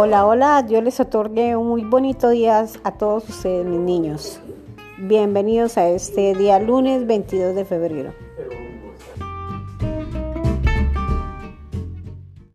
Hola, hola, yo les otorgue un muy bonito día a todos ustedes, mis niños. Bienvenidos a este día lunes 22 de febrero.